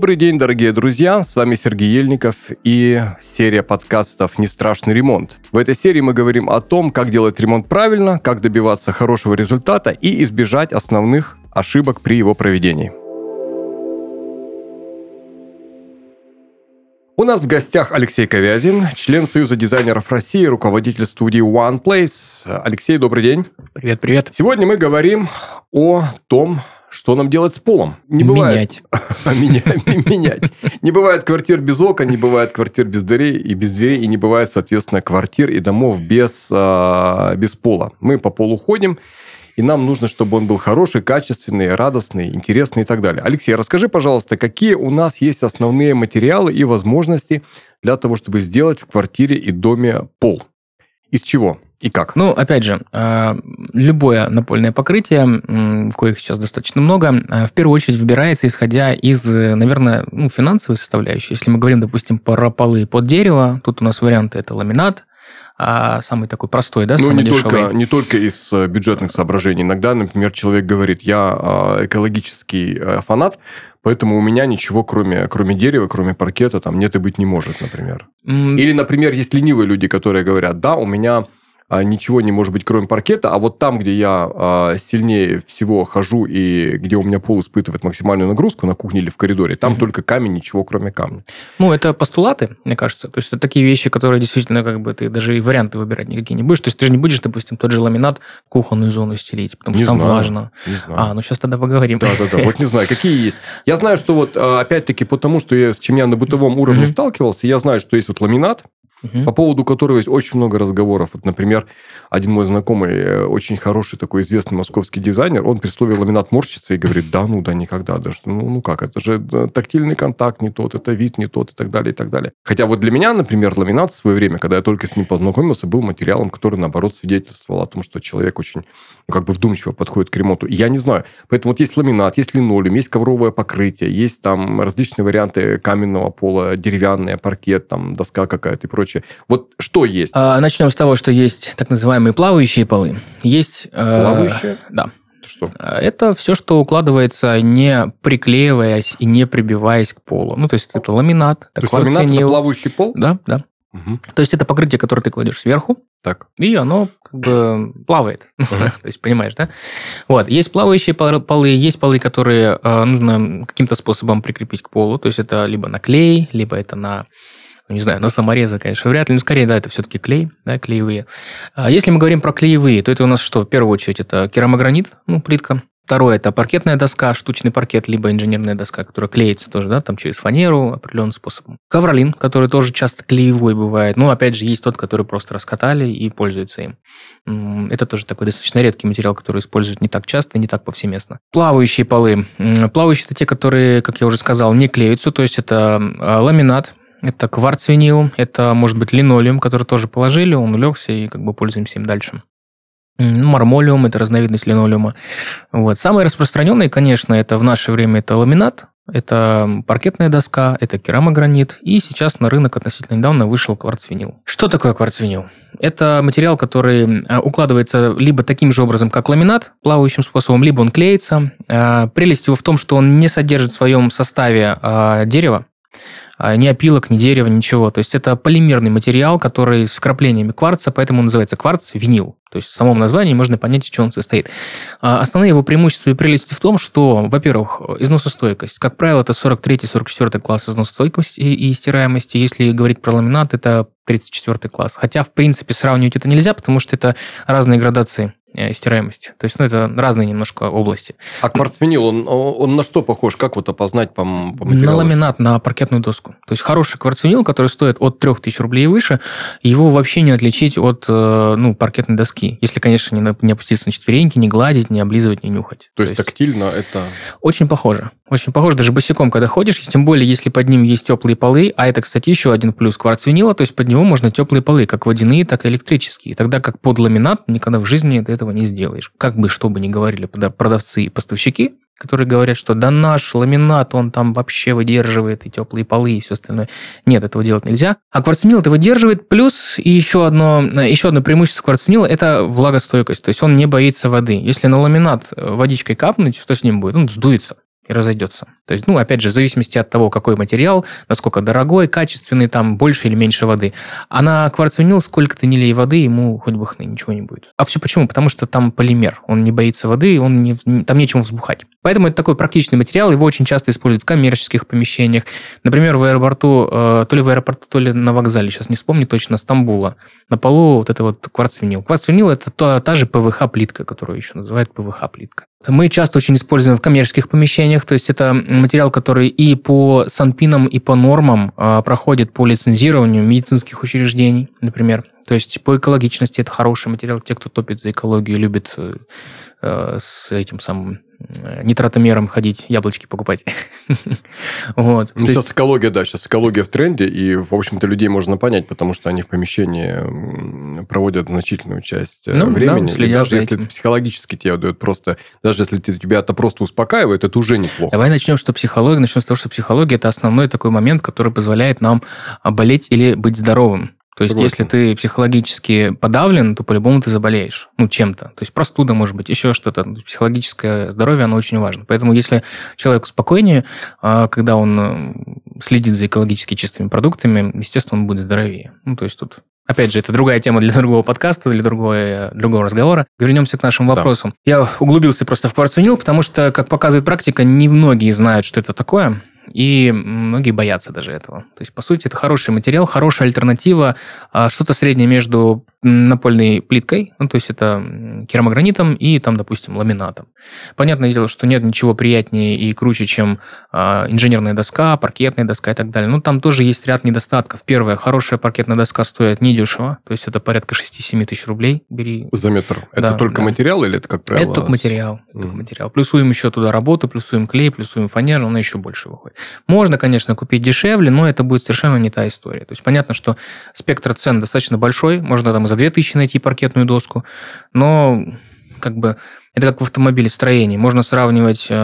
Добрый день, дорогие друзья! С вами Сергей Ельников и серия подкастов «Не страшный ремонт». В этой серии мы говорим о том, как делать ремонт правильно, как добиваться хорошего результата и избежать основных ошибок при его проведении. У нас в гостях Алексей Ковязин, член Союза дизайнеров России, руководитель студии OnePlace. Алексей, добрый день. Привет, привет. Сегодня мы говорим о том, что нам делать с полом? Не бывает. Менять. Менять. Не бывает квартир без окон, не бывает квартир без дверей и без дверей, и не бывает, соответственно, квартир и домов без, а, без пола. Мы по полу ходим, и нам нужно, чтобы он был хороший, качественный, радостный, интересный и так далее. Алексей, расскажи, пожалуйста, какие у нас есть основные материалы и возможности для того, чтобы сделать в квартире и доме пол? Из чего? И как? Ну, опять же, э, любое напольное покрытие, коих сейчас достаточно много, э, в первую очередь выбирается исходя из, наверное, ну, финансовой составляющей. Если мы говорим, допустим, про полы под дерево, тут у нас варианты это ламинат, а самый такой простой, да, ну, самый не дешевый. Только, не только из э, бюджетных соображений. Иногда, например, человек говорит, я экологический фанат, поэтому у меня ничего, кроме, кроме дерева, кроме паркета, там нет и быть не может, например. Mm. Или, например, есть ленивые люди, которые говорят, да, у меня а, ничего не может быть, кроме паркета, а вот там, где я а, сильнее всего хожу и где у меня пол испытывает максимальную нагрузку на кухне или в коридоре, там mm-hmm. только камень, ничего кроме камня. Ну, это постулаты, мне кажется. То есть, это такие вещи, которые действительно, как бы, ты даже и варианты выбирать никакие не будешь. То есть, ты же не будешь, допустим, тот же ламинат в кухонную зону стелить, потому не что знаю, там влажно. Не знаю. А, ну сейчас тогда поговорим. Да-да-да, вот не знаю, какие есть. Я знаю, что вот, опять-таки, потому что я, с чем я на бытовом уровне сталкивался, я знаю, что есть вот ламинат, угу. по поводу которого есть очень много разговоров. Вот, например, один мой знакомый, э, очень хороший такой известный московский дизайнер, он при ламинат морщится и говорит, да ну, да никогда, да что, ну, ну как, это же тактильный контакт не тот, это вид не тот и так далее, и так далее. Хотя вот для меня, например, ламинат в свое время, когда я только с ним познакомился, был материалом, который, наоборот, свидетельствовал о том, что человек очень, ну, как бы вдумчиво подходит к ремонту. Я не знаю. Поэтому вот есть ламинат, есть линолеум, есть ковровое покрытие, есть там различные варианты каменного пола, деревянный паркет, там доска какая-то и прочее прочее. Вот что есть? А, начнем с того, что есть так называемые плавающие полы. Есть... Э, плавающие? Да. Это что? А, это все, что укладывается, не приклеиваясь и не прибиваясь к полу. Ну, то есть, это ламинат, это То есть, ламинат – это плавающий пол? Да, да. Угу. То есть, это покрытие, которое ты кладешь сверху, так. И оно как бы плавает. Uh-huh. То есть, понимаешь, да? Вот. Есть плавающие полы, есть полы, которые э, нужно каким-то способом прикрепить к полу. То есть, это либо на клей, либо это на не знаю, на саморезы, конечно, вряд ли, но скорее, да, это все-таки клей, да, клеевые. А если мы говорим про клеевые, то это у нас что? В первую очередь это керамогранит, ну, плитка. Второе – это паркетная доска, штучный паркет, либо инженерная доска, которая клеится тоже, да, там через фанеру определенным способом. Ковролин, который тоже часто клеевой бывает. Ну, опять же, есть тот, который просто раскатали и пользуются им. Это тоже такой достаточно редкий материал, который используют не так часто, не так повсеместно. Плавающие полы. Плавающие – это те, которые, как я уже сказал, не клеются, то есть это а, ламинат, это кварц-винил, это, может быть, линолеум, который тоже положили, он улегся, и как бы пользуемся им дальше. Мармолиум – это разновидность линолеума. Вот. Самые распространенные, конечно, это в наше время это ламинат, это паркетная доска, это керамогранит, и сейчас на рынок относительно недавно вышел кварцвинил. Что такое кварцвинил? Это материал, который э, укладывается либо таким же образом, как ламинат, плавающим способом, либо он клеится. Э, прелесть его в том, что он не содержит в своем составе э, дерева, а, ни опилок, ни дерева, ничего. То есть это полимерный материал, который с вкраплениями кварца, поэтому называется кварц-винил. То есть в самом названии можно понять, из чего он состоит. А, основные его преимущества и прелести в том, что, во-первых, износостойкость. Как правило, это 43-44 класс износостойкости и стираемости. Если говорить про ламинат, это 34 класс. Хотя, в принципе, сравнивать это нельзя, потому что это разные градации Э, стираемости. То есть, ну, это разные немножко области. А кварцвинил, он, он на что похож? Как вот опознать по, по материалу? На ламинат, на паркетную доску. То есть, хороший кварцвинил, который стоит от 3000 рублей и выше, его вообще не отличить от э, ну, паркетной доски. Если, конечно, не, не опуститься на четвереньки, не гладить, не облизывать, не нюхать. То, То есть, тактильно это... Очень похоже. Очень похоже. Даже босиком, когда ходишь, тем более, если под ним есть теплые полы, а это, кстати, еще один плюс кварцвинила, то есть, под него можно теплые полы, как водяные, так и электрические. Тогда как под ламинат никогда в жизни этого не сделаешь. Как бы что бы ни говорили продавцы и поставщики, которые говорят, что да наш ламинат, он там вообще выдерживает и теплые полы, и все остальное. Нет, этого делать нельзя. А кварцвинил это выдерживает. Плюс и еще одно, еще одно преимущество кварцвинила – это влагостойкость. То есть он не боится воды. Если на ламинат водичкой капнуть, что с ним будет? Он вздуется и разойдется. То есть, ну, опять же, в зависимости от того, какой материал, насколько дорогой, качественный, там больше или меньше воды. А на кварц-винил сколько ты не лей воды, ему хоть бы хны, ничего не будет. А все почему? Потому что там полимер, он не боится воды, он не, там нечем взбухать. Поэтому это такой практичный материал, его очень часто используют в коммерческих помещениях. Например, в аэропорту, э, то ли в аэропорту, то ли на вокзале, сейчас не вспомню точно, Стамбула, на полу вот это вот кварц-винил. Кварц-винил – это та, та же ПВХ-плитка, которую еще называют ПВХ-плитка. Мы часто очень используем в коммерческих помещениях, то есть это материал, который и по санпинам, и по нормам э, проходит по лицензированию медицинских учреждений, например. То есть по экологичности это хороший материал. Те, кто топит за экологию, любит э, э с этим самым нитратомером ходить, яблочки покупать. вот. Ну, сейчас есть... экология, да, сейчас экология в тренде, и, в общем-то, людей можно понять, потому что они в помещении проводят значительную часть э, ну, времени. Да, и даже если это психологически тебе дает просто, даже если тебя это просто успокаивает, это уже неплохо. Давай начнем, что психология, начнем с того, что психология – это основной такой момент, который позволяет нам болеть или быть здоровым. То есть, Согласен. если ты психологически подавлен, то по-любому ты заболеешь. Ну, чем-то. То есть, простуда, может быть, еще что-то. Психологическое здоровье, оно очень важно. Поэтому, если человеку спокойнее, а, когда он следит за экологически чистыми продуктами, естественно, он будет здоровее. Ну, то есть, тут Опять же, это другая тема для другого подкаста, для другого, э, другого разговора. Вернемся к нашим вопросам. Да. Я углубился просто в кварцвинил, потому что, как показывает практика, не многие знают, что это такое и многие боятся даже этого. То есть, по сути, это хороший материал, хорошая альтернатива, а, что-то среднее между напольной плиткой, ну, то есть это керамогранитом и там, допустим, ламинатом. Понятное дело, что нет ничего приятнее и круче, чем э, инженерная доска, паркетная доска и так далее. Но там тоже есть ряд недостатков. Первое, хорошая паркетная доска стоит недешево, то есть это порядка 6-7 тысяч рублей. Бери. За метр. Да, это только да. материал или это как правило? Это только материал. Mm. Только материал. Плюсуем еще туда работу, плюсуем клей, плюсуем фанеру, она еще больше выходит. Можно, конечно, купить дешевле, но это будет совершенно не та история. То есть понятно, что спектр цен достаточно большой, можно там за 2000 найти паркетную доску, но как бы это как в автомобилестроении. Можно сравнивать, э,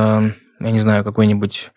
я не знаю, какой-нибудь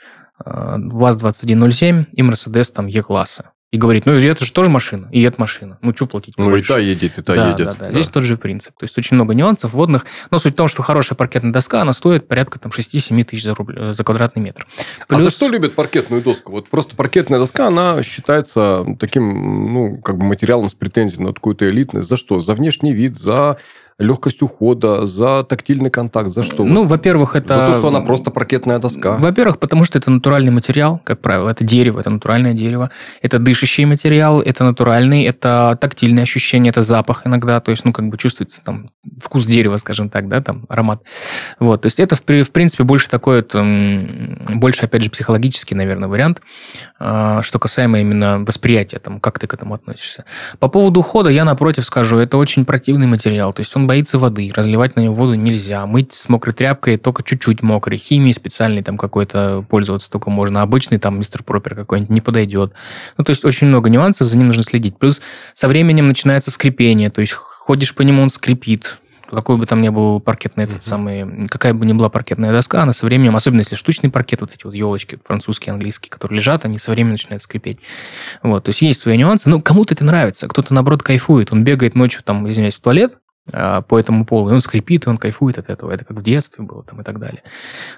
э, ВАЗ-2107 и Мерседес там Е-класса и говорить, ну, это же тоже машина, и это машина. Ну, что платить Ну, больше? и та едет, и та да, едет. Да, да, да. Здесь тот же принцип. То есть, очень много нюансов вводных. Но суть в том, что хорошая паркетная доска, она стоит порядка там 6-7 тысяч за, рубль, э, за квадратный метр. Плюс... А за что любят паркетную доску? Вот просто паркетная доска, она считается таким, ну, как бы материалом с претензией на какую-то элитность. За что? За внешний вид, за легкость ухода, за тактильный контакт, за что? Ну, во-первых, это... За то, что она просто паркетная доска. Во-первых, потому что это натуральный материал, как правило. Это дерево, это натуральное дерево. Это дышащий материал, это натуральный, это тактильное ощущение, это запах иногда. То есть, ну, как бы чувствуется там вкус дерева, скажем так, да, там аромат. Вот, то есть это, в, в принципе, больше такой вот, больше, опять же, психологический, наверное, вариант, а, что касаемо именно восприятия, там, как ты к этому относишься. По поводу ухода я, напротив, скажу, это очень противный материал. То есть он боится воды, разливать на него воду нельзя, мыть с мокрой тряпкой только чуть-чуть мокрой, химией специальной там какой-то пользоваться только можно, обычный там мистер Пропер какой-нибудь не подойдет. Ну, то есть очень много нюансов, за ним нужно следить. Плюс со временем начинается скрипение, то есть ходишь по нему, он скрипит, какой бы там ни был паркетный этот uh-huh. самый, какая бы ни была паркетная доска, она со временем, особенно если штучный паркет, вот эти вот елочки французские, английские, которые лежат, они со временем начинают скрипеть. Вот, то есть есть свои нюансы, но кому-то это нравится, кто-то наоборот кайфует, он бегает ночью там, извиняюсь, в туалет, по этому полу, и он скрипит, и он кайфует от этого. Это как в детстве было там и так далее.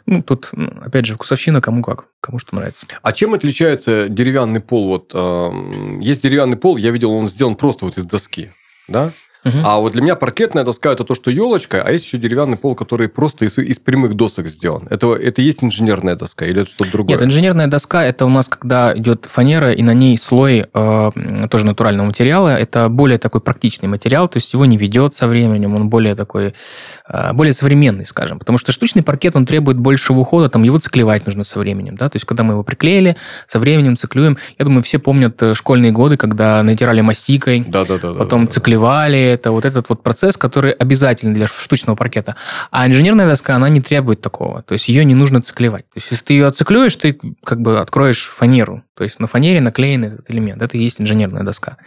Ну, тут, опять же, вкусовщина кому как, кому что нравится. А чем отличается деревянный пол? Вот э, есть деревянный пол, я видел, он сделан просто вот из доски, да? Угу. А вот для меня паркетная доска это то, что елочка, а есть еще деревянный пол, который просто из, из прямых досок сделан. Это, это есть инженерная доска или это что-то другое? Нет, инженерная доска это у нас, когда идет фанера, и на ней слой э, тоже натурального материала. Это более такой практичный материал, то есть его не ведет со временем, он более такой, э, более современный, скажем. Потому что штучный паркет, он требует большего ухода, там его циклевать нужно со временем. Да? То есть, когда мы его приклеили, со временем циклюем. Я думаю, все помнят э, школьные годы, когда натирали мастикой, да, да, да, потом да, да, циклевали, это вот этот вот процесс, который обязательный для штучного паркета. А инженерная доска, она не требует такого. То есть ее не нужно циклевать. То есть если ты ее отциклюешь, ты как бы откроешь фанеру. То есть на фанере наклеен этот элемент. Это и есть инженерная доска.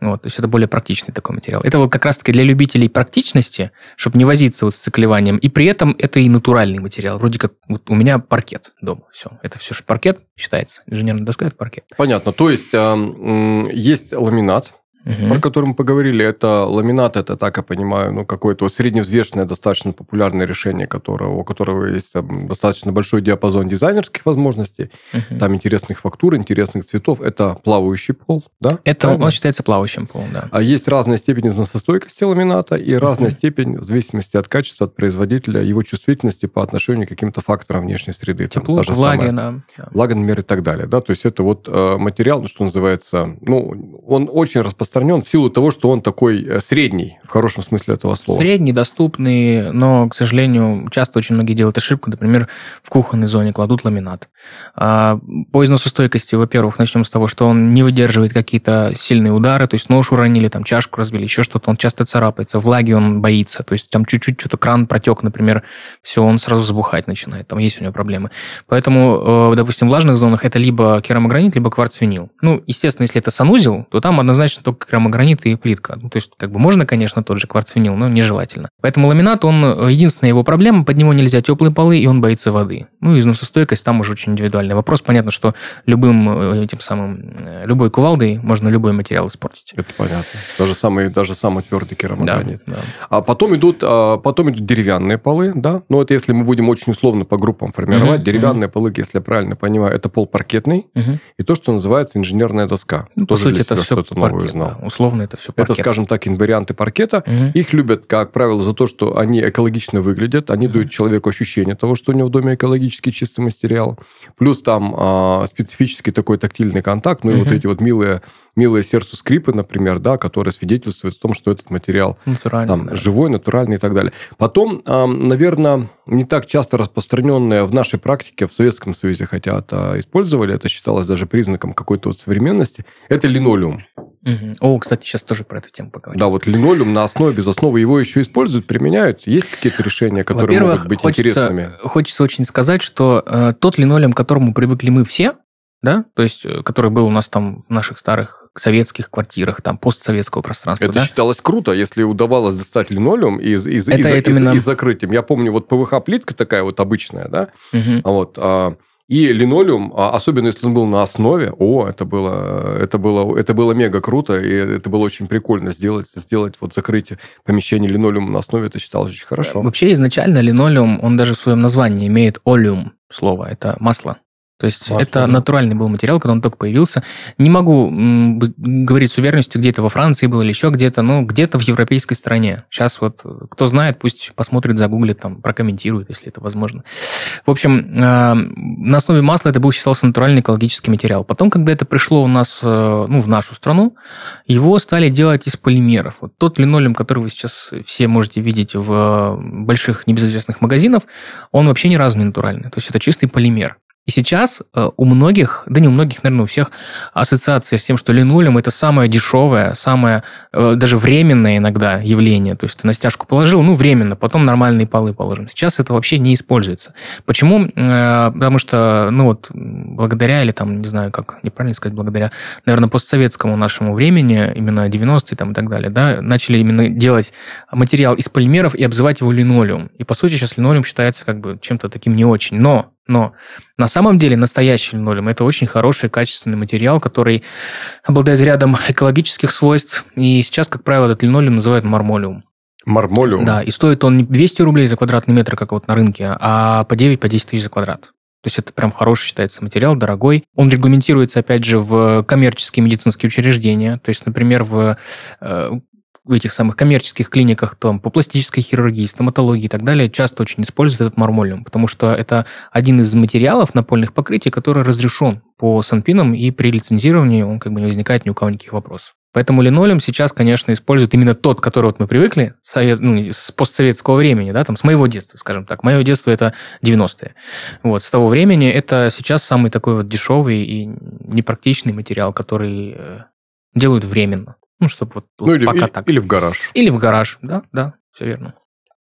Вот, то есть это более практичный такой материал. Это вот как раз-таки для любителей практичности, чтобы не возиться вот с циклеванием. И при этом это и натуральный материал. Вроде как вот у меня паркет дома. Все. Это все же паркет считается. Инженерная доска – это паркет. Понятно. То есть э, есть ламинат, угу. про который мы поговорили, это ламинат, это, так я понимаю, ну, какое-то средневзвешенное, достаточно популярное решение, которого, у которого есть там, достаточно большой диапазон дизайнерских возможностей, угу. там интересных фактур, интересных цветов. Это плавающий пол, да? Это Правильно? он считается плавающим полом, да. А есть разная степень износостойкости ламината и угу. разная степень, в зависимости от качества, от производителя, его чувствительности по отношению к каким-то факторам внешней среды. Тепло, там, влага, самая, да. влага, например, и так далее. Да? То есть это вот э, материал, что называется, ну, он очень распространен распространен в силу того, что он такой э, средний, в хорошем смысле этого слова. Средний, доступный, но, к сожалению, часто очень многие делают ошибку. Например, в кухонной зоне кладут ламинат. А, по износостойкости, во-первых, начнем с того, что он не выдерживает какие-то сильные удары, то есть нож уронили, там чашку разбили, еще что-то, он часто царапается, влаги он боится, то есть там чуть-чуть что-то кран протек, например, все, он сразу забухать начинает, там есть у него проблемы. Поэтому, э, допустим, в влажных зонах это либо керамогранит, либо кварцвинил. Ну, естественно, если это санузел, то там однозначно только керамогранит и плитка. Ну, то есть, как бы можно, конечно, тот же кварцвинил, но нежелательно. Поэтому ламинат, он, э, единственная его проблема, под него нельзя теплые полы, и он боится воды. Ну, износостойкость там уже очень индивидуальный вопрос. Понятно, что любым э, этим самым, э, любой кувалдой можно любой материал испортить. Это понятно. Даже самый, даже самый твердый керамогранит. Да, да. А потом идут, а потом идут деревянные полы, да? Ну, это если мы будем очень условно по группам формировать. Угу, деревянные угу. полы, если я правильно понимаю, это пол паркетный угу. и то, что называется инженерная доска. Ну, Тоже по сути, это все что-то новое узнал. Да условно это все паркет. Это, скажем так, инварианты паркета. Угу. Их любят, как правило, за то, что они экологично выглядят, они угу. дают человеку ощущение того, что у него в доме экологически чистый материал. Плюс там а, специфический такой тактильный контакт, ну угу. и вот эти вот милые милые сердцу скрипы, например, да, которые свидетельствуют о том, что этот материал там, да. живой, натуральный и так далее. Потом, наверное, не так часто распространенное в нашей практике, в Советском Союзе хотя это использовали, это считалось даже признаком какой-то вот современности, это линолеум. Угу. О, кстати, сейчас тоже про эту тему поговорим. Да, вот линолеум на основе, без основы его еще используют, применяют. Есть какие-то решения, которые могут быть хочется, интересными? Хочется очень сказать, что э, тот линолеум, к которому привыкли мы все, да, то есть, э, который был у нас там в наших старых советских квартирах, там, постсоветского пространства. Это да? считалось круто, если удавалось достать линолеум из, из, это, из, это из, именно... из закрытием. Я помню, вот ПВХ-плитка такая вот обычная, да, угу. вот, а, и линолеум, а особенно если он был на основе, о, это было, это было, это было мега круто, и это было очень прикольно сделать, сделать вот закрытие помещения линолеума на основе, это считалось очень хорошо. Вообще изначально линолеум, он даже в своем названии имеет олеум слово, это масло. То есть Масло, это да. натуральный был материал, когда он только появился. Не могу говорить с уверенностью, где это во Франции было или еще где-то, но где-то в европейской стране. Сейчас вот кто знает, пусть посмотрит, загуглит, там, прокомментирует, если это возможно. В общем, э, на основе масла это был считался натуральный экологический материал. Потом, когда это пришло у нас, э, ну, в нашу страну, его стали делать из полимеров. Вот тот линолеум, который вы сейчас все можете видеть в больших небезызвестных магазинах, он вообще ни разу не натуральный. То есть это чистый полимер. И сейчас э, у многих, да не у многих, наверное, у всех ассоциация с тем, что линолеум это самое дешевое, самое э, даже временное иногда явление. То есть ты на стяжку положил, ну, временно, потом нормальные полы положим. Сейчас это вообще не используется. Почему? Э, потому что, ну вот, благодаря, или там, не знаю, как неправильно сказать, благодаря, наверное, постсоветскому нашему времени, именно 90-е там и так далее, да, начали именно делать материал из полимеров и обзывать его линолеум. И, по сути, сейчас линолеум считается как бы чем-то таким не очень. Но но на самом деле настоящий линолеум – это очень хороший, качественный материал, который обладает рядом экологических свойств. И сейчас, как правило, этот линолеум называют мармолеум. Мармолеум? Да, и стоит он не 200 рублей за квадратный метр, как вот на рынке, а по 9-10 по тысяч за квадрат. То есть это прям хороший считается материал, дорогой. Он регламентируется, опять же, в коммерческие медицинские учреждения. То есть, например, в э, в этих самых коммерческих клиниках там, по пластической хирургии, стоматологии и так далее часто очень используют этот мармолиум, потому что это один из материалов напольных покрытий, который разрешен по санпинам, и при лицензировании он как бы не возникает ни у кого никаких вопросов. Поэтому линолеум сейчас, конечно, используют именно тот, который вот мы привыкли совет, ну, с постсоветского времени, да, там, с моего детства, скажем так. Мое детство это 90-е. Вот, с того времени это сейчас самый такой вот дешевый и непрактичный материал, который э, делают временно. Ну, чтобы вот, ну, или, пока или, так. Или в гараж. Или в гараж, да, да, все верно.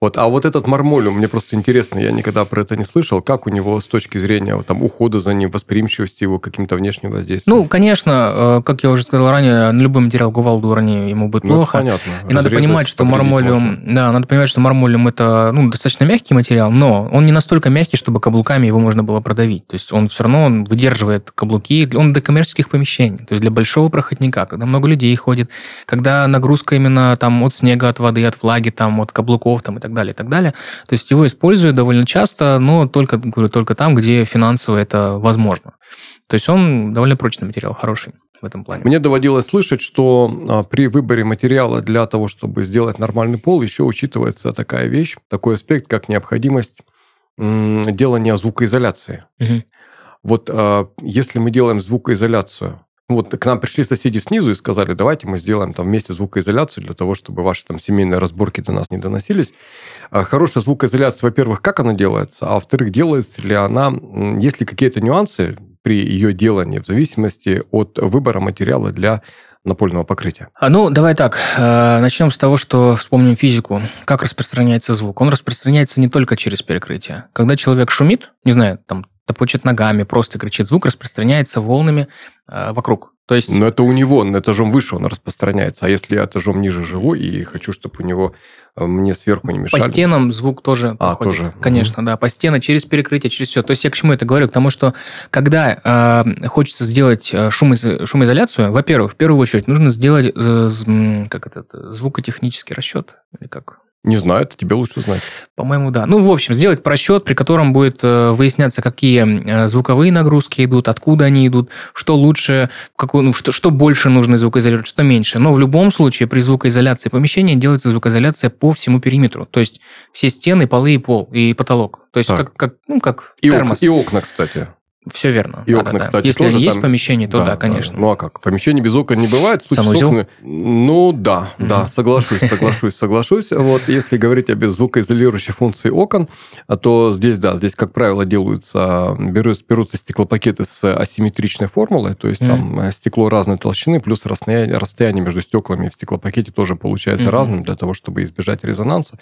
Вот, а вот этот мармолиум, мне просто интересно, я никогда про это не слышал, как у него с точки зрения вот, там, ухода за ним, восприимчивости его каким-то внешним воздействием? Ну, конечно, э, как я уже сказал ранее, на любой материал кувалду урони ему будет ну, плохо. понятно. И надо понимать, что мармолиум, можно. да, надо понимать, что мармолиум это ну, достаточно мягкий материал, но он не настолько мягкий, чтобы каблуками его можно было продавить. То есть он все равно он выдерживает каблуки, он для коммерческих помещений, то есть для большого проходника, когда много людей ходит, когда нагрузка именно там от снега, от воды, от влаги, там, от каблуков там, и так далее, и так далее. То есть его используют довольно часто, но только, говорю, только там, где финансово это возможно. То есть он довольно прочный материал, хороший в этом плане. Мне доводилось слышать, что а, при выборе материала для того, чтобы сделать нормальный пол, еще учитывается такая вещь, такой аспект, как необходимость делания звукоизоляции. Угу. Вот а, если мы делаем звукоизоляцию, вот к нам пришли соседи снизу и сказали, давайте мы сделаем там вместе звукоизоляцию для того, чтобы ваши там семейные разборки до нас не доносились. А хорошая звукоизоляция, во-первых, как она делается, а во-вторых, делается ли она, есть ли какие-то нюансы при ее делании в зависимости от выбора материала для напольного покрытия? А, ну, давай так. Э, начнем с того, что вспомним физику. Как распространяется звук? Он распространяется не только через перекрытие. Когда человек шумит, не знаю, там топочет ногами, просто кричит, звук распространяется волнами вокруг. То есть... Но это у него, на этажом выше он распространяется. А если я этажом ниже живу и хочу, чтобы у него э, мне сверху не мешали... По стенам звук тоже а, проходит. тоже. Конечно, mm да. По стенам, через перекрытие, через все. То есть я к чему это говорю? К тому, что когда э, хочется сделать э, шумоиз... шумоизоляцию, во-первых, в первую очередь нужно сделать э, как это, звукотехнический расчет. Или как? Не знаю, это тебе лучше знать. По-моему, да. Ну, в общем, сделать просчет, при котором будет э, выясняться, какие э, звуковые нагрузки идут, откуда они идут, что лучше, какую, ну, что, что больше нужно звукоизолировать, что меньше. Но в любом случае при звукоизоляции помещения делается звукоизоляция по всему периметру. То есть все стены, полы и пол, и потолок. То есть как, как, ну, как и термос. Ок, и окна, кстати. Все верно. И да, окна, да, кстати, Если тоже есть там... помещение, то да, да конечно. Да. Ну а как? Помещение без окон не бывает. Санузел? Окна... Ну да, mm-hmm. да, соглашусь, соглашусь, соглашусь. Вот если говорить о звукоизолирующей функции окон, то здесь, да, здесь, как правило, делаются, берут, берутся стеклопакеты с асимметричной формулой, то есть mm-hmm. там э, стекло разной толщины, плюс расстояние, расстояние между стеклами в стеклопакете тоже получается mm-hmm. разным для того, чтобы избежать резонанса.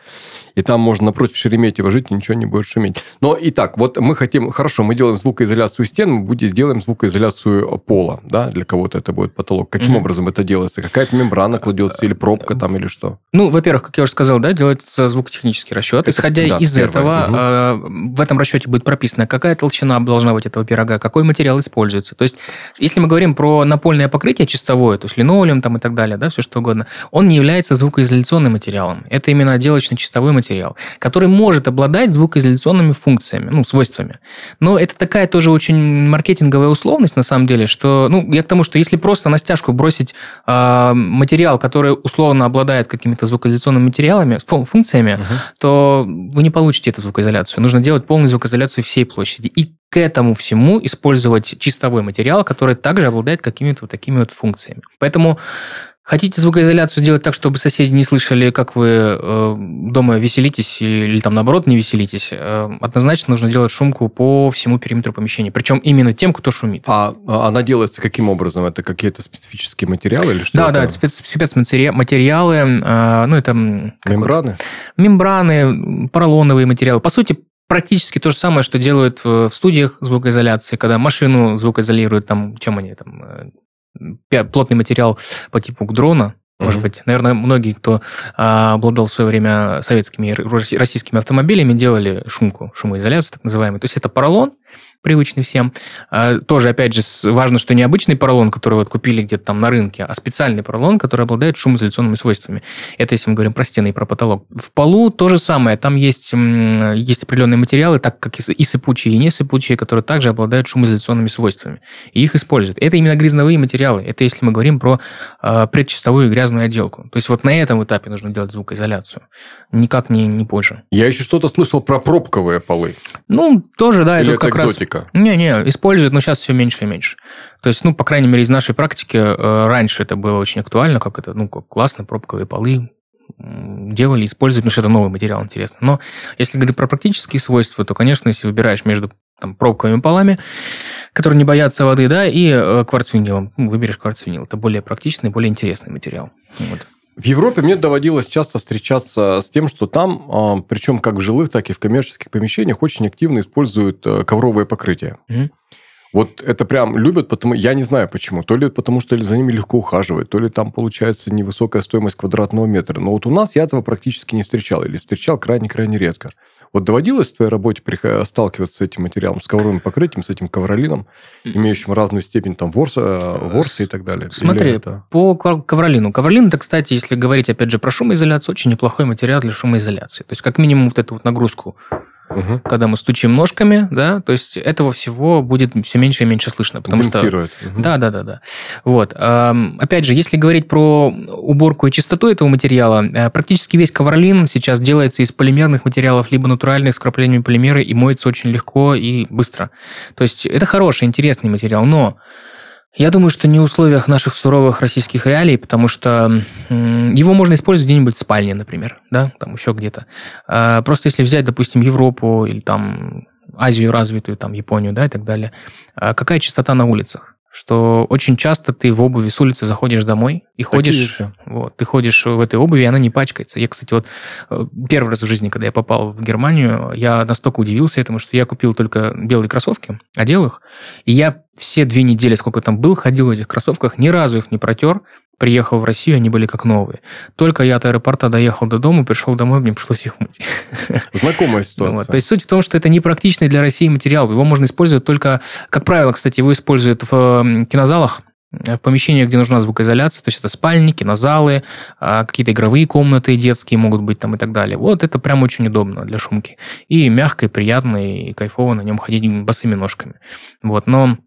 И там можно напротив Шереметьево жить, и ничего не будет шуметь. Но и так, вот мы хотим, хорошо, мы делаем звукоизоляцию стен, мы будем сделаем звукоизоляцию пола, да, для кого-то это будет потолок. Каким mm-hmm. образом это делается? Какая-то мембрана кладется или пробка там или что? Ну, во-первых, как я уже сказал, да, делается звукотехнический расчет. Это, Исходя да, из первое. этого, угу. в этом расчете будет прописано, какая толщина должна быть этого пирога, какой материал используется. То есть, если мы говорим про напольное покрытие чистовое, то есть линолеум там и так далее, да, все что угодно, он не является звукоизоляционным материалом. Это именно отделочно-чистовой материал, который может обладать звукоизоляционными функциями, ну, свойствами. Но это такая тоже очень маркетинговая условность, на самом деле, что, ну, я к тому, что если просто на стяжку бросить э, материал, который условно обладает какими-то звукоизоляционными материалами, функциями, uh-huh. то вы не получите эту звукоизоляцию. Нужно делать полную звукоизоляцию всей площади. И к этому всему использовать чистовой материал, который также обладает какими-то вот такими вот функциями. Поэтому Хотите звукоизоляцию сделать так, чтобы соседи не слышали, как вы э, дома веселитесь или там наоборот не веселитесь, э, однозначно нужно делать шумку по всему периметру помещения. Причем именно тем, кто шумит. А, а она делается каким образом? Это какие-то специфические материалы или что? Да, это? да, спец, спецматериалы. Э, ну, это... Мембраны? Мембраны, поролоновые материалы. По сути, практически то же самое, что делают в студиях звукоизоляции, когда машину звукоизолируют, там, чем они там, плотный материал по типу дрона, может mm-hmm. быть, наверное, многие, кто а, обладал в свое время советскими и российскими автомобилями, делали шумку, шумоизоляцию, так называемую. То есть это поролон, привычный всем. А, тоже, опять же, важно, что не обычный поролон, который вот купили где-то там на рынке, а специальный поролон, который обладает шумоизоляционными свойствами. Это если мы говорим про стены и про потолок. В полу то же самое. Там есть, есть определенные материалы, так как и сыпучие, и не сыпучие, которые также обладают шумоизоляционными свойствами. И их используют. Это именно грязновые материалы. Это если мы говорим про э, предчистовую грязную отделку. То есть вот на этом этапе нужно делать звукоизоляцию. Никак не, не позже. Я еще что-то слышал про пробковые полы. Ну, тоже, да. Или это, это как экзотика? Раз... Не-не, используют, но сейчас все меньше и меньше. То есть, ну, по крайней мере, из нашей практики э, раньше это было очень актуально, как это, ну, как классно, пробковые полы делали, использовали, потому что это новый материал, интересно. Но если говорить про практические свойства, то, конечно, если выбираешь между там, пробковыми полами, которые не боятся воды, да, и э, кварцвинилом, ну, выберешь кварцвинил. Это более практичный, более интересный материал. Вот. В Европе мне доводилось часто встречаться с тем, что там, а, причем как в жилых, так и в коммерческих помещениях, очень активно используют э, ковровое покрытие. Угу. Вот это прям любят, потому я не знаю почему. То ли потому, что за ними легко ухаживать, то ли там получается невысокая стоимость квадратного метра. Но вот у нас я этого практически не встречал, или встречал крайне-крайне редко. Вот доводилось в твоей работе сталкиваться с этим материалом, с ковровым покрытием, с этим ковролином, имеющим разную степень там ворса, э, ворса и так далее? Смотри, это... по ковролину. Ковролин, это, кстати, если говорить опять же про шумоизоляцию, очень неплохой материал для шумоизоляции. То есть, как минимум, вот эту вот нагрузку угу. когда мы стучим ножками, да, то есть этого всего будет все меньше и меньше слышно, потому что... Угу. Да, да, да, да. Вот. Опять же, если говорить про уборку и чистоту этого материала, э, практически весь ковролин сейчас делается из полимерных материалов, либо натуральных с краплениями полимера, и моется очень легко и быстро. То есть это хороший, интересный материал, но я думаю, что не в условиях наших суровых российских реалий, потому что его можно использовать где-нибудь в спальне, например, да, там еще где-то. А, просто если взять, допустим, Европу или там Азию развитую, там Японию, да, и так далее, а какая частота на улицах? Что очень часто ты в обуви с улицы заходишь домой и ходишь, вот, ты ходишь в этой обуви, и она не пачкается. Я, кстати, вот э, первый раз в жизни, когда я попал в Германию, я настолько удивился этому, что я купил только белые кроссовки, одел их, и я все две недели, сколько там был, ходил в этих кроссовках, ни разу их не протер, приехал в Россию, они были как новые. Только я от аэропорта доехал до дома, пришел домой, мне пришлось их мыть. Знакомая ситуация. Вот. То есть суть в том, что это непрактичный для России материал. Его можно использовать только, как правило, кстати, его используют в кинозалах, в помещениях, где нужна звукоизоляция, то есть это спальни, кинозалы, а, какие-то игровые комнаты детские могут быть там и так далее. Вот это прям очень удобно для шумки. И мягко, и приятно, и кайфово на нем ходить босыми ножками. Вот, но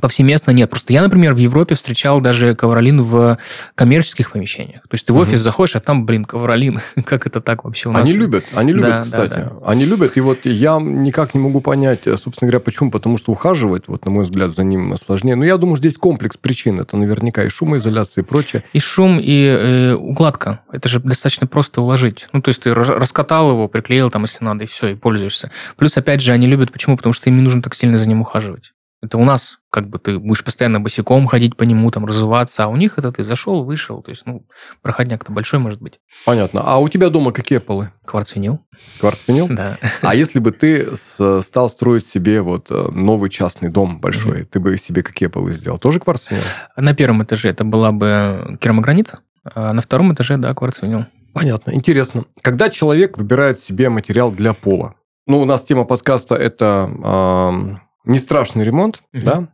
повсеместно нет. Просто я, например, в Европе встречал даже ковролин в коммерческих помещениях. То есть ты в офис угу. заходишь, а там, блин, ковролин. как это так вообще у нас? Они любят, они любят, да, кстати. Да, да. Они любят, и вот я никак не могу понять, собственно говоря, почему. Потому что ухаживать, вот на мой взгляд, за ним сложнее. Но я думаю, здесь комплекс причин. Это наверняка и шумоизоляция, и прочее. И шум, и э, укладка. Это же достаточно просто уложить. Ну, то есть ты раскатал его, приклеил там, если надо, и все, и пользуешься. Плюс, опять же, они любят, почему? Потому что им не нужно так сильно за ним ухаживать. Это у нас как бы ты будешь постоянно босиком ходить по нему, там, разуваться, а у них это ты зашел, вышел, то есть, ну, проходняк-то большой может быть. Понятно. А у тебя дома какие полы? Кварцвинил. Кварцвинил? Да. А если бы ты стал строить себе вот э, новый частный дом большой, mm-hmm. ты бы себе какие полы сделал? Тоже кварцвинил? На первом этаже это была бы керамогранит, а на втором этаже, да, кварцвинил. Понятно, интересно. Когда человек выбирает себе материал для пола, ну, у нас тема подкаста это э, не страшный ремонт, угу. да?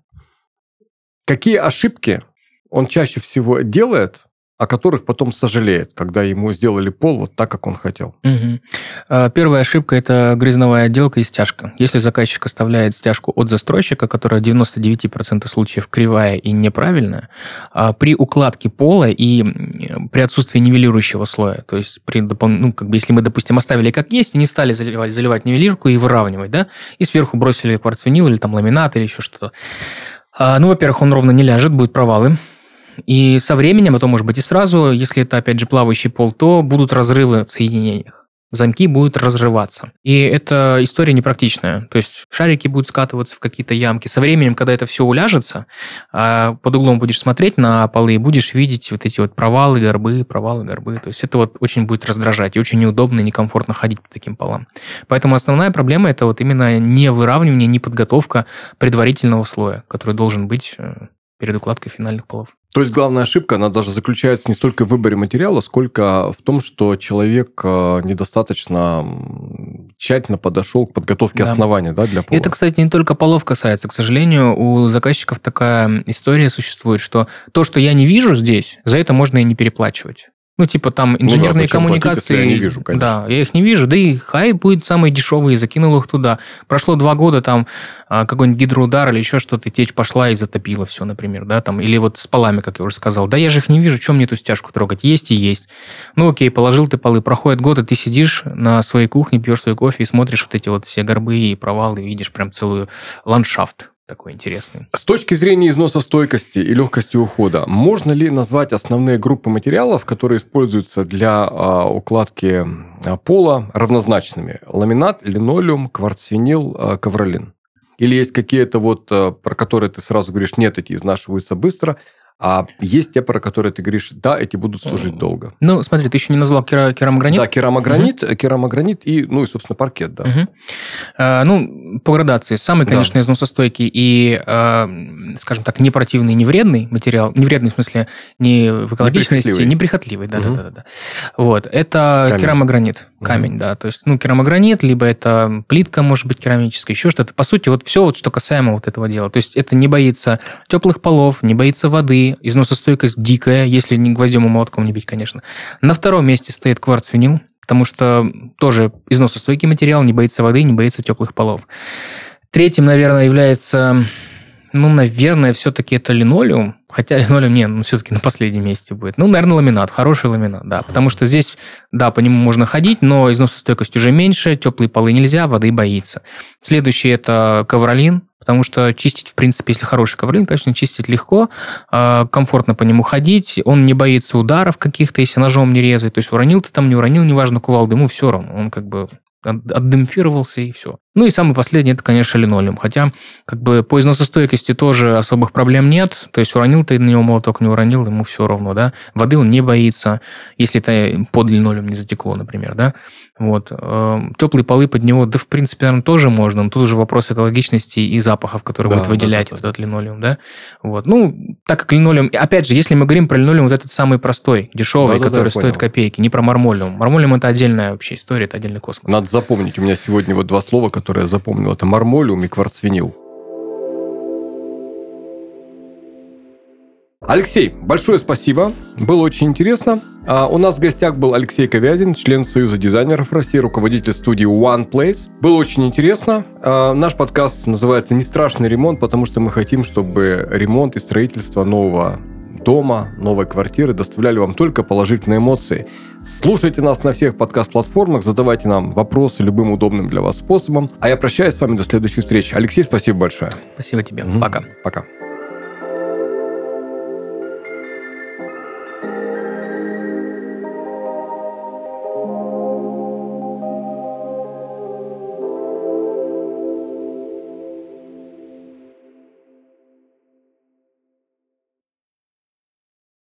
Какие ошибки он чаще всего делает, о которых потом сожалеет, когда ему сделали пол вот так, как он хотел. Угу. Первая ошибка – это грязновая отделка и стяжка. Если заказчик оставляет стяжку от застройщика, которая в 99% случаев кривая и неправильная, а при укладке пола и при отсутствии нивелирующего слоя, то есть при допол... ну, как бы, если мы, допустим, оставили как есть и не стали заливать, заливать нивелирку и выравнивать, да, и сверху бросили кварцвинил или там ламинат или еще что-то, а, ну, во-первых, он ровно не ляжет, будут провалы. И со временем, а то может быть и сразу, если это опять же плавающий пол, то будут разрывы в соединениях. Замки будут разрываться. И эта история непрактичная. То есть шарики будут скатываться в какие-то ямки. Со временем, когда это все уляжется, а, под углом будешь смотреть на полы и будешь видеть вот эти вот провалы, горбы, провалы, горбы. То есть это вот очень будет раздражать и очень неудобно и некомфортно ходить по таким полам. Поэтому основная проблема это вот именно не выравнивание, не подготовка предварительного слоя, который должен быть э, перед укладкой финальных полов. То есть главная ошибка, она даже заключается не столько в выборе материала, сколько в том, что человек э, недостаточно тщательно подошел к подготовке да. основания да, для пола. Это, кстати, не только полов касается. К сожалению, у заказчиков такая история существует, что то, что я не вижу здесь, за это можно и не переплачивать. Ну, типа там инженерные ну, да, коммуникации. Платить, я не вижу, конечно. Да, я их не вижу. Да и хай будет самый дешевый, закинул их туда. Прошло два года, там а, какой-нибудь гидроудар или еще что-то, течь пошла и затопила все, например, да, там. Или вот с полами, как я уже сказал. Да я же их не вижу, чем мне эту стяжку трогать? Есть и есть. Ну, окей, положил ты полы, проходит год, и ты сидишь на своей кухне, пьешь свой кофе и смотришь вот эти вот все горбы и провалы, видишь прям целую ландшафт такой интересный. С точки зрения износостойкости и легкости ухода, можно ли назвать основные группы материалов, которые используются для а, укладки а, пола, равнозначными? Ламинат, линолеум, кварцвинил, а, ковролин? Или есть какие-то вот, а, про которые ты сразу говоришь, нет, эти изнашиваются быстро, А есть те, про которые ты говоришь, да, эти будут служить долго. Ну, смотри, ты еще не назвал кера- керамогранит? Да, керамогранит, угу. керамогранит и, ну, и, собственно, паркет, да. Угу. А, ну, по градации. Самый, конечно, да. износостойкий и, а, скажем так, не противный, не вредный материал, не вредный в смысле не в экологичности, неприхотливый, да, угу. да, да, да. Вот, это камень. керамогранит, камень, угу. да, то есть, ну, керамогранит, либо это плитка, может быть, керамическая, еще что-то. По сути, вот все, вот, что касаемо вот этого дела. То есть, это не боится теплых полов, не боится воды, износостойкость дикая, если не гвоздем и молотком не бить, конечно. На втором месте стоит кварц-винил, потому что тоже износостойкий материал, не боится воды, не боится теплых полов. Третьим, наверное, является, ну, наверное, все-таки это линолеум, хотя линолеум не, ну, все-таки на последнем месте будет. Ну, наверное, ламинат, хороший ламинат, да, потому что здесь, да, по нему можно ходить, но износостойкость уже меньше, теплые полы нельзя, воды боится. Следующий это ковролин, Потому что чистить, в принципе, если хороший ковролин, конечно, чистить легко, а, комфортно по нему ходить, он не боится ударов каких-то, если ножом не резать. То есть уронил ты там, не уронил, неважно, кувалду, ему все равно. Он как бы отдемпфировался и все. Ну и самый последний, это, конечно, линолеум. Хотя, как бы, по износостойкости тоже особых проблем нет. То есть, уронил ты на него молоток, не уронил, ему все равно, да. Воды он не боится, если это под линолеум не затекло, например, да. Вот. Эм, Теплые полы под него, да, в принципе, наверное, тоже можно. Но тут уже вопрос экологичности и запахов, которые да, будет выделять да, да, этот линолеум, да. Вот. Ну, так как линолеум... Опять же, если мы говорим про линолеум, вот этот самый простой, дешевый, да, который да, стоит понял. копейки, не про мармолеум. Мармолеум – это отдельная вообще история, это отдельный космос. Надо запомнить. У меня сегодня вот два слова, которые я запомнил. Это мармолиум и кварцвинил. Алексей, большое спасибо. Было очень интересно. А, у нас в гостях был Алексей Ковязин, член Союза дизайнеров России, руководитель студии One Place. Было очень интересно. А, наш подкаст называется «Не страшный ремонт», потому что мы хотим, чтобы ремонт и строительство нового дома, новой квартиры доставляли вам только положительные эмоции. Слушайте нас на всех подкаст-платформах, задавайте нам вопросы любым удобным для вас способом. А я прощаюсь с вами до следующей встречи. Алексей, спасибо большое. Спасибо тебе. Угу. Пока. Пока.